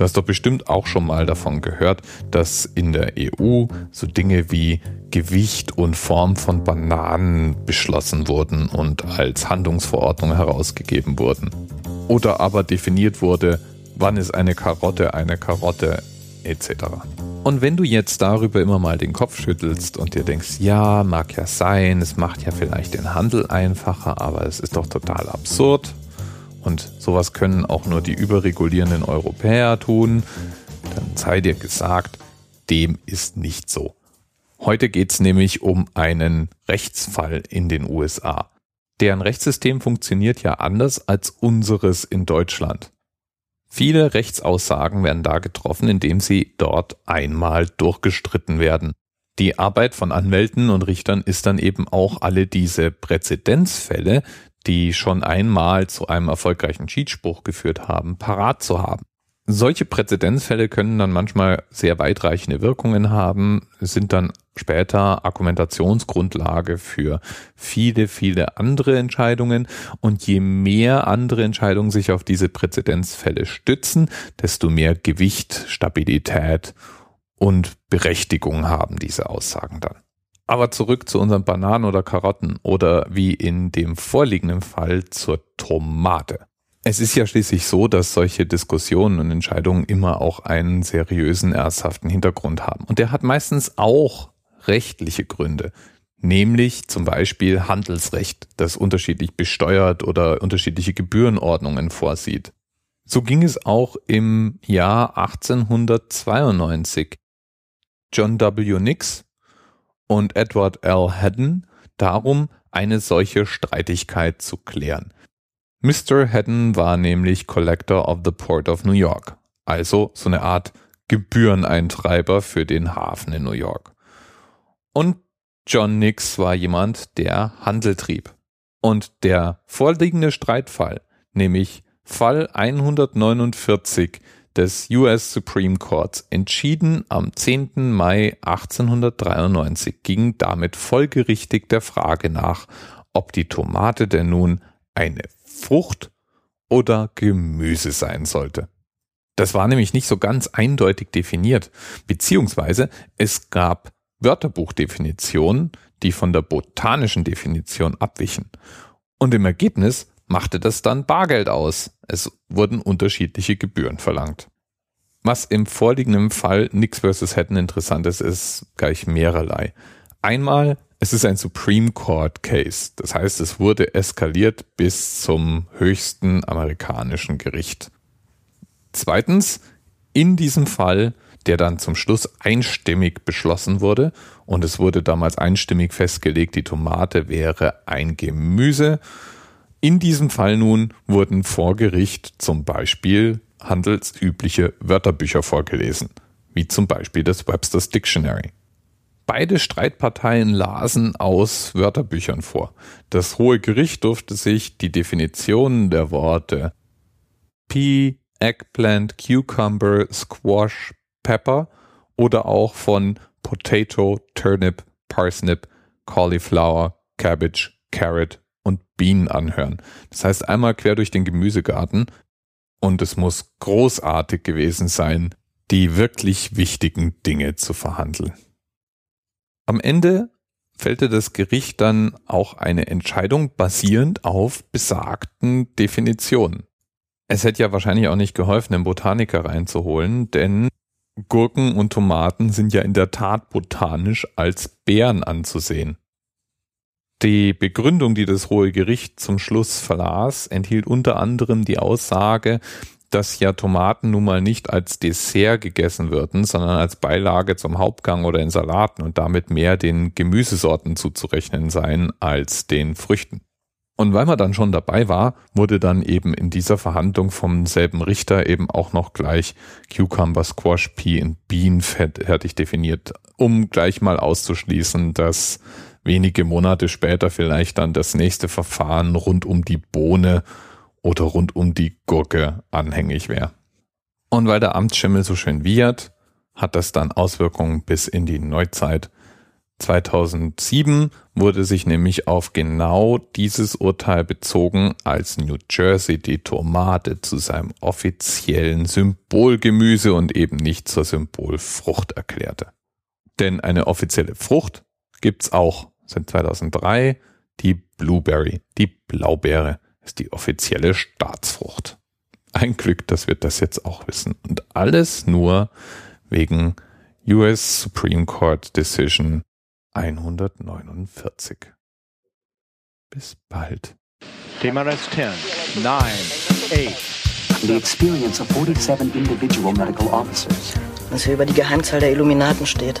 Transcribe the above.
Du hast doch bestimmt auch schon mal davon gehört, dass in der EU so Dinge wie Gewicht und Form von Bananen beschlossen wurden und als Handlungsverordnung herausgegeben wurden. Oder aber definiert wurde, wann ist eine Karotte eine Karotte etc. Und wenn du jetzt darüber immer mal den Kopf schüttelst und dir denkst, ja, mag ja sein, es macht ja vielleicht den Handel einfacher, aber es ist doch total absurd, und sowas können auch nur die überregulierenden Europäer tun, dann sei dir gesagt, dem ist nicht so. Heute geht es nämlich um einen Rechtsfall in den USA. Deren Rechtssystem funktioniert ja anders als unseres in Deutschland. Viele Rechtsaussagen werden da getroffen, indem sie dort einmal durchgestritten werden. Die Arbeit von Anwälten und Richtern ist dann eben auch alle diese Präzedenzfälle, die schon einmal zu einem erfolgreichen Cheatspruch geführt haben, parat zu haben. Solche Präzedenzfälle können dann manchmal sehr weitreichende Wirkungen haben, sind dann später Argumentationsgrundlage für viele, viele andere Entscheidungen. Und je mehr andere Entscheidungen sich auf diese Präzedenzfälle stützen, desto mehr Gewicht, Stabilität und Berechtigung haben diese Aussagen dann. Aber zurück zu unseren Bananen oder Karotten oder wie in dem vorliegenden Fall zur Tomate. Es ist ja schließlich so, dass solche Diskussionen und Entscheidungen immer auch einen seriösen, ernsthaften Hintergrund haben. Und der hat meistens auch rechtliche Gründe, nämlich zum Beispiel Handelsrecht, das unterschiedlich besteuert oder unterschiedliche Gebührenordnungen vorsieht. So ging es auch im Jahr 1892. John W. Nix und Edward L. Haddon darum, eine solche Streitigkeit zu klären. Mr. Haddon war nämlich Collector of the Port of New York, also so eine Art Gebühreneintreiber für den Hafen in New York. Und John Nix war jemand, der Handel trieb. Und der vorliegende Streitfall, nämlich Fall 149 des US Supreme Courts entschieden am 10. Mai 1893 ging damit folgerichtig der Frage nach, ob die Tomate denn nun eine Frucht oder Gemüse sein sollte. Das war nämlich nicht so ganz eindeutig definiert, beziehungsweise es gab Wörterbuchdefinitionen, die von der botanischen Definition abwichen. Und im Ergebnis machte das dann Bargeld aus. Es wurden unterschiedliche Gebühren verlangt. Was im vorliegenden Fall Nix vs. Hatton interessant ist, ist gleich mehrerlei. Einmal, es ist ein Supreme Court Case. Das heißt, es wurde eskaliert bis zum höchsten amerikanischen Gericht. Zweitens, in diesem Fall, der dann zum Schluss einstimmig beschlossen wurde, und es wurde damals einstimmig festgelegt, die Tomate wäre ein Gemüse, in diesem Fall nun wurden vor Gericht zum Beispiel handelsübliche Wörterbücher vorgelesen, wie zum Beispiel das Webster's Dictionary. Beide Streitparteien lasen aus Wörterbüchern vor. Das Hohe Gericht durfte sich die Definitionen der Worte Pea, Eggplant, Cucumber, Squash, Pepper oder auch von Potato, Turnip, Parsnip, Cauliflower, Cabbage, Carrot und Bienen anhören. Das heißt einmal quer durch den Gemüsegarten und es muss großartig gewesen sein, die wirklich wichtigen Dinge zu verhandeln. Am Ende fällte das Gericht dann auch eine Entscheidung basierend auf besagten Definitionen. Es hätte ja wahrscheinlich auch nicht geholfen, einen Botaniker reinzuholen, denn Gurken und Tomaten sind ja in der Tat botanisch als Beeren anzusehen. Die Begründung, die das Hohe Gericht zum Schluss verlas, enthielt unter anderem die Aussage, dass ja Tomaten nun mal nicht als Dessert gegessen würden, sondern als Beilage zum Hauptgang oder in Salaten und damit mehr den Gemüsesorten zuzurechnen seien als den Früchten. Und weil man dann schon dabei war, wurde dann eben in dieser Verhandlung vom selben Richter eben auch noch gleich Cucumber, Squash, Pea und Bean fertig definiert, um gleich mal auszuschließen, dass wenige Monate später vielleicht dann das nächste Verfahren rund um die Bohne oder rund um die Gurke anhängig wäre. Und weil der Amtsschimmel so schön wiehert, hat das dann Auswirkungen bis in die Neuzeit, 2007 wurde sich nämlich auf genau dieses Urteil bezogen, als New Jersey die Tomate zu seinem offiziellen Symbolgemüse und eben nicht zur Symbolfrucht erklärte. Denn eine offizielle Frucht gibt's auch seit 2003. Die Blueberry, die Blaubeere, ist die offizielle Staatsfrucht. Ein Glück, dass wir das jetzt auch wissen. Und alles nur wegen US Supreme Court Decision 149. Bis bald. TMRS 10, 9, 8. The experience of 47 individual medical officers. Was hier über die Geheimzahl der Illuminaten steht.